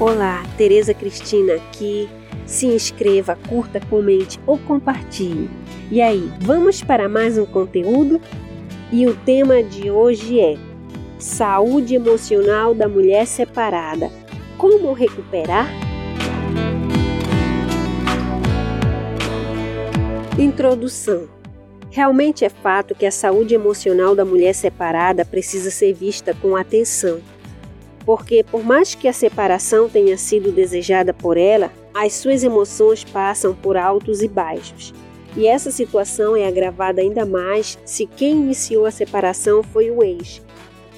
Olá, Tereza Cristina aqui. Se inscreva, curta, comente ou compartilhe. E aí, vamos para mais um conteúdo? E o tema de hoje é Saúde emocional da mulher separada. Como recuperar? Introdução. Realmente é fato que a saúde emocional da mulher separada precisa ser vista com atenção porque por mais que a separação tenha sido desejada por ela, as suas emoções passam por altos e baixos. E essa situação é agravada ainda mais se quem iniciou a separação foi o ex.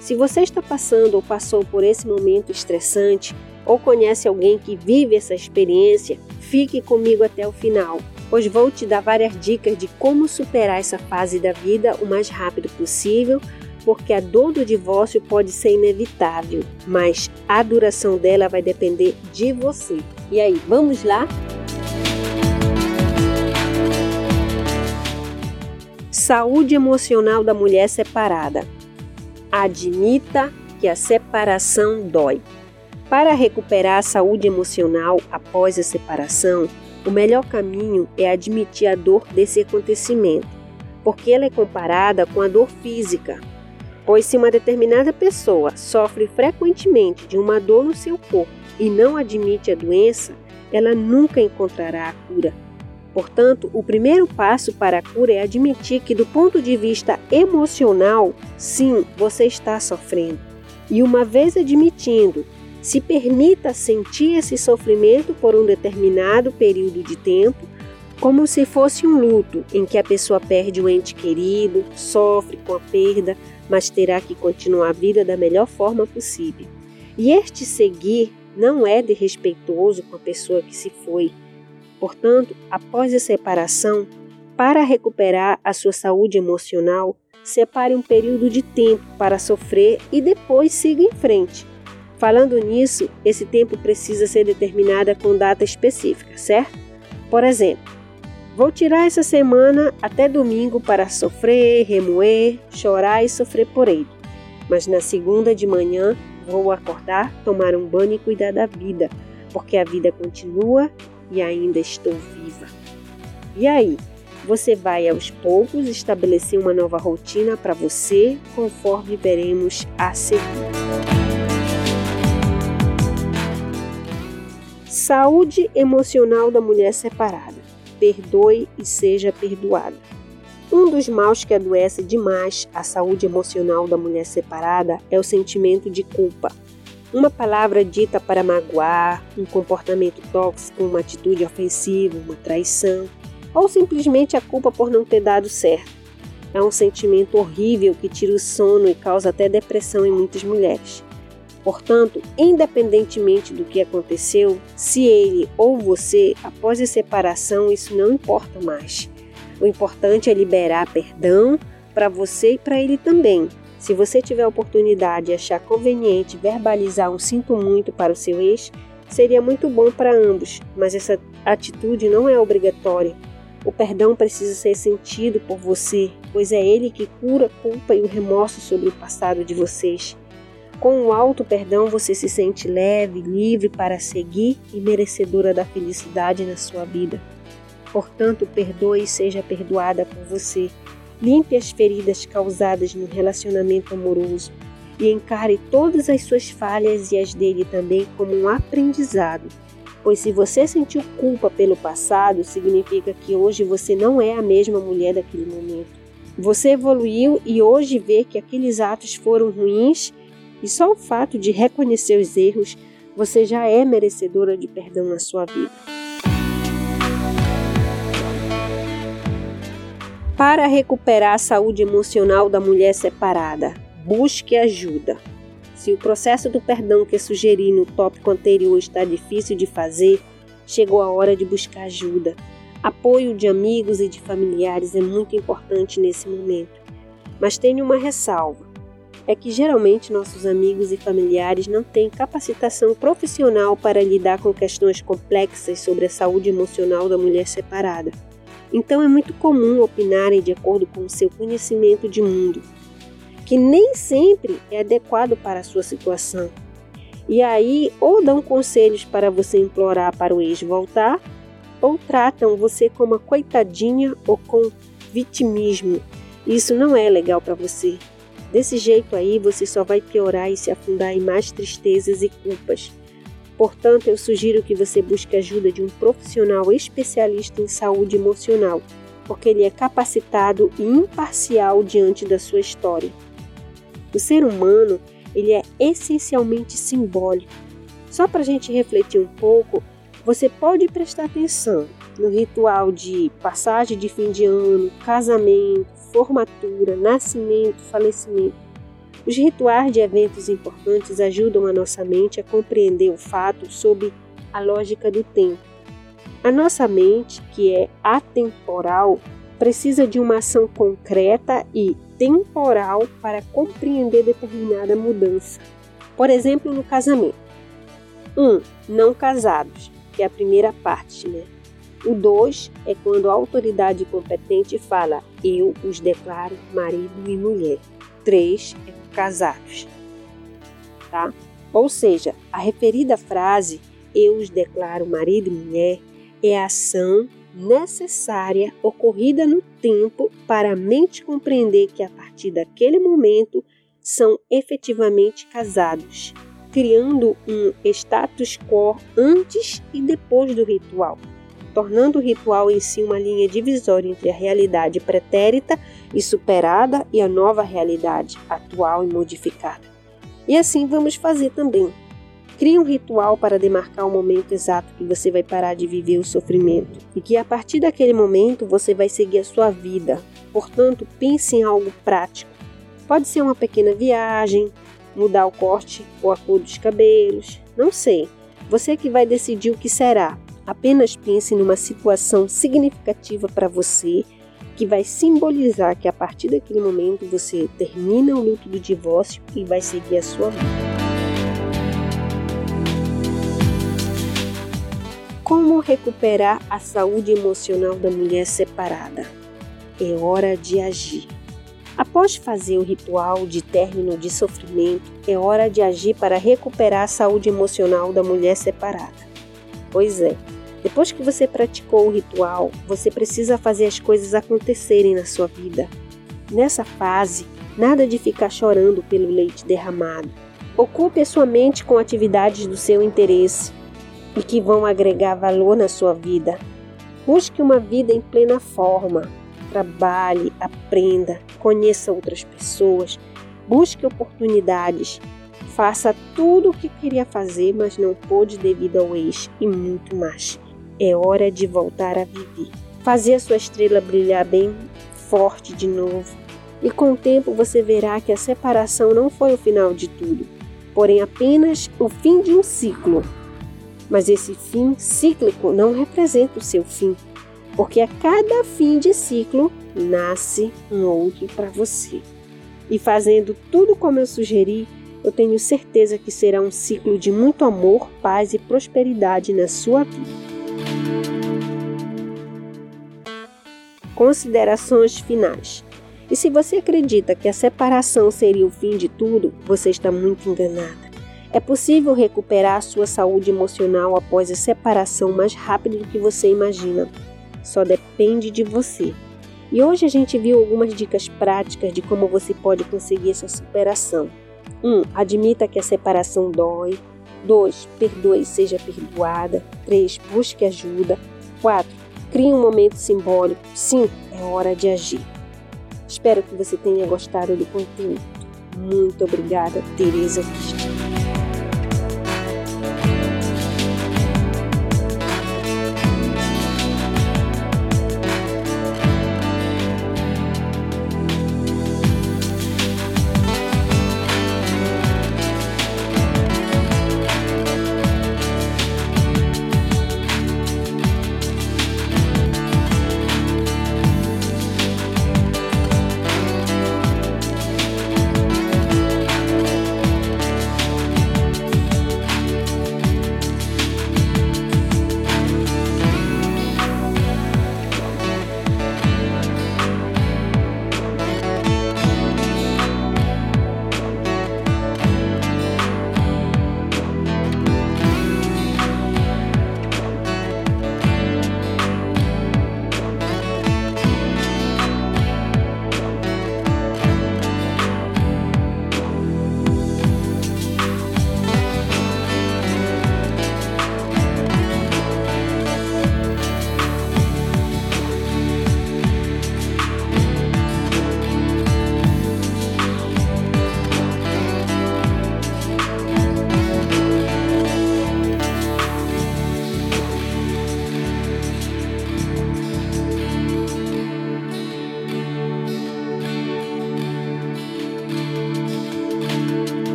Se você está passando ou passou por esse momento estressante, ou conhece alguém que vive essa experiência, fique comigo até o final, pois vou te dar várias dicas de como superar essa fase da vida o mais rápido possível porque a dor do divórcio pode ser inevitável, mas a duração dela vai depender de você. E aí, vamos lá? Saúde emocional da mulher separada. Admita que a separação dói. Para recuperar a saúde emocional após a separação, o melhor caminho é admitir a dor desse acontecimento, porque ela é comparada com a dor física, Pois se uma determinada pessoa sofre frequentemente de uma dor no seu corpo e não admite a doença, ela nunca encontrará a cura. Portanto, o primeiro passo para a cura é admitir que, do ponto de vista emocional, sim, você está sofrendo. E uma vez admitindo, se permita sentir esse sofrimento por um determinado período de tempo, como se fosse um luto em que a pessoa perde um ente querido, sofre com a perda, mas terá que continuar a vida da melhor forma possível. E este seguir não é desrespeitoso com a pessoa que se foi. Portanto, após a separação, para recuperar a sua saúde emocional, separe um período de tempo para sofrer e depois siga em frente. Falando nisso, esse tempo precisa ser determinado com data específica, certo? Por exemplo, Vou tirar essa semana até domingo para sofrer, remoer, chorar e sofrer por ele. Mas na segunda de manhã vou acordar, tomar um banho e cuidar da vida, porque a vida continua e ainda estou viva. E aí? Você vai aos poucos estabelecer uma nova rotina para você, conforme veremos a seguir. Saúde emocional da mulher separada perdoe e seja perdoado. Um dos maus que adoece demais a saúde emocional da mulher separada é o sentimento de culpa. Uma palavra dita para magoar, um comportamento tóxico, uma atitude ofensiva, uma traição, ou simplesmente a culpa por não ter dado certo. É um sentimento horrível que tira o sono e causa até depressão em muitas mulheres. Portanto, independentemente do que aconteceu, se ele ou você, após a separação, isso não importa mais. O importante é liberar perdão para você e para ele também. Se você tiver a oportunidade e achar conveniente verbalizar um sinto muito para o seu ex, seria muito bom para ambos, mas essa atitude não é obrigatória. O perdão precisa ser sentido por você, pois é ele que cura a culpa e o remorso sobre o passado de vocês. Com o alto perdão, você se sente leve, livre para seguir e merecedora da felicidade na sua vida. Portanto, perdoe e seja perdoada por você. Limpe as feridas causadas no relacionamento amoroso e encare todas as suas falhas e as dele também como um aprendizado. Pois se você sentiu culpa pelo passado, significa que hoje você não é a mesma mulher daquele momento. Você evoluiu e hoje vê que aqueles atos foram ruins e só o fato de reconhecer os erros, você já é merecedora de perdão na sua vida. Para recuperar a saúde emocional da mulher separada, busque ajuda. Se o processo do perdão que sugeri no tópico anterior está difícil de fazer, chegou a hora de buscar ajuda. Apoio de amigos e de familiares é muito importante nesse momento. Mas tenha uma ressalva é que geralmente nossos amigos e familiares não têm capacitação profissional para lidar com questões complexas sobre a saúde emocional da mulher separada. Então é muito comum opinarem de acordo com o seu conhecimento de mundo, que nem sempre é adequado para a sua situação. E aí, ou dão conselhos para você implorar para o ex voltar, ou tratam você como uma coitadinha ou com vitimismo. Isso não é legal para você. Desse jeito aí, você só vai piorar e se afundar em mais tristezas e culpas. Portanto, eu sugiro que você busque ajuda de um profissional especialista em saúde emocional, porque ele é capacitado e imparcial diante da sua história. O ser humano, ele é essencialmente simbólico. Só para a gente refletir um pouco, você pode prestar atenção no ritual de passagem de fim de ano, casamento, formatura, nascimento, falecimento. Os rituais de eventos importantes ajudam a nossa mente a compreender o fato sob a lógica do tempo. A nossa mente, que é atemporal, precisa de uma ação concreta e temporal para compreender determinada mudança. Por exemplo, no casamento. 1. Um, não casados que é a primeira parte, né? O 2 é quando a autoridade competente fala eu os declaro marido e mulher. 3 é casados. Tá? Ou seja, a referida frase eu os declaro marido e mulher é a ação necessária ocorrida no tempo para a mente compreender que a partir daquele momento são efetivamente casados criando um status quo antes e depois do ritual, tornando o ritual em si uma linha divisória entre a realidade pretérita e superada e a nova realidade atual e modificada. E assim vamos fazer também. Crie um ritual para demarcar o momento exato que você vai parar de viver o sofrimento e que a partir daquele momento você vai seguir a sua vida. Portanto, pense em algo prático. Pode ser uma pequena viagem, mudar o corte ou a cor dos cabelos, não sei. Você que vai decidir o que será. Apenas pense numa situação significativa para você que vai simbolizar que a partir daquele momento você termina o luto do divórcio e vai seguir a sua vida. Como recuperar a saúde emocional da mulher separada? É hora de agir. Após fazer o ritual de término de sofrimento, é hora de agir para recuperar a saúde emocional da mulher separada. Pois é, depois que você praticou o ritual, você precisa fazer as coisas acontecerem na sua vida. Nessa fase, nada de ficar chorando pelo leite derramado. Ocupe a sua mente com atividades do seu interesse e que vão agregar valor na sua vida. Busque uma vida em plena forma, trabalhe, aprenda, conheça outras pessoas, busque oportunidades, faça tudo o que queria fazer, mas não pôde devido ao ex e muito mais. É hora de voltar a viver. Fazer a sua estrela brilhar bem forte de novo. E com o tempo você verá que a separação não foi o final de tudo, porém apenas o fim de um ciclo. Mas esse fim cíclico não representa o seu fim, porque a cada fim de ciclo nasce um outro para você. E fazendo tudo como eu sugeri, eu tenho certeza que será um ciclo de muito amor, paz e prosperidade na sua vida. Considerações finais. E se você acredita que a separação seria o fim de tudo, você está muito enganada. É possível recuperar a sua saúde emocional após a separação mais rápido do que você imagina só depende de você. E hoje a gente viu algumas dicas práticas de como você pode conseguir essa superação. 1. Um, admita que a separação dói. 2. Perdoe e seja perdoada. 3. Busque ajuda. 4. Crie um momento simbólico. 5. É hora de agir. Espero que você tenha gostado do conteúdo. Muito obrigada, Tereza Cristo.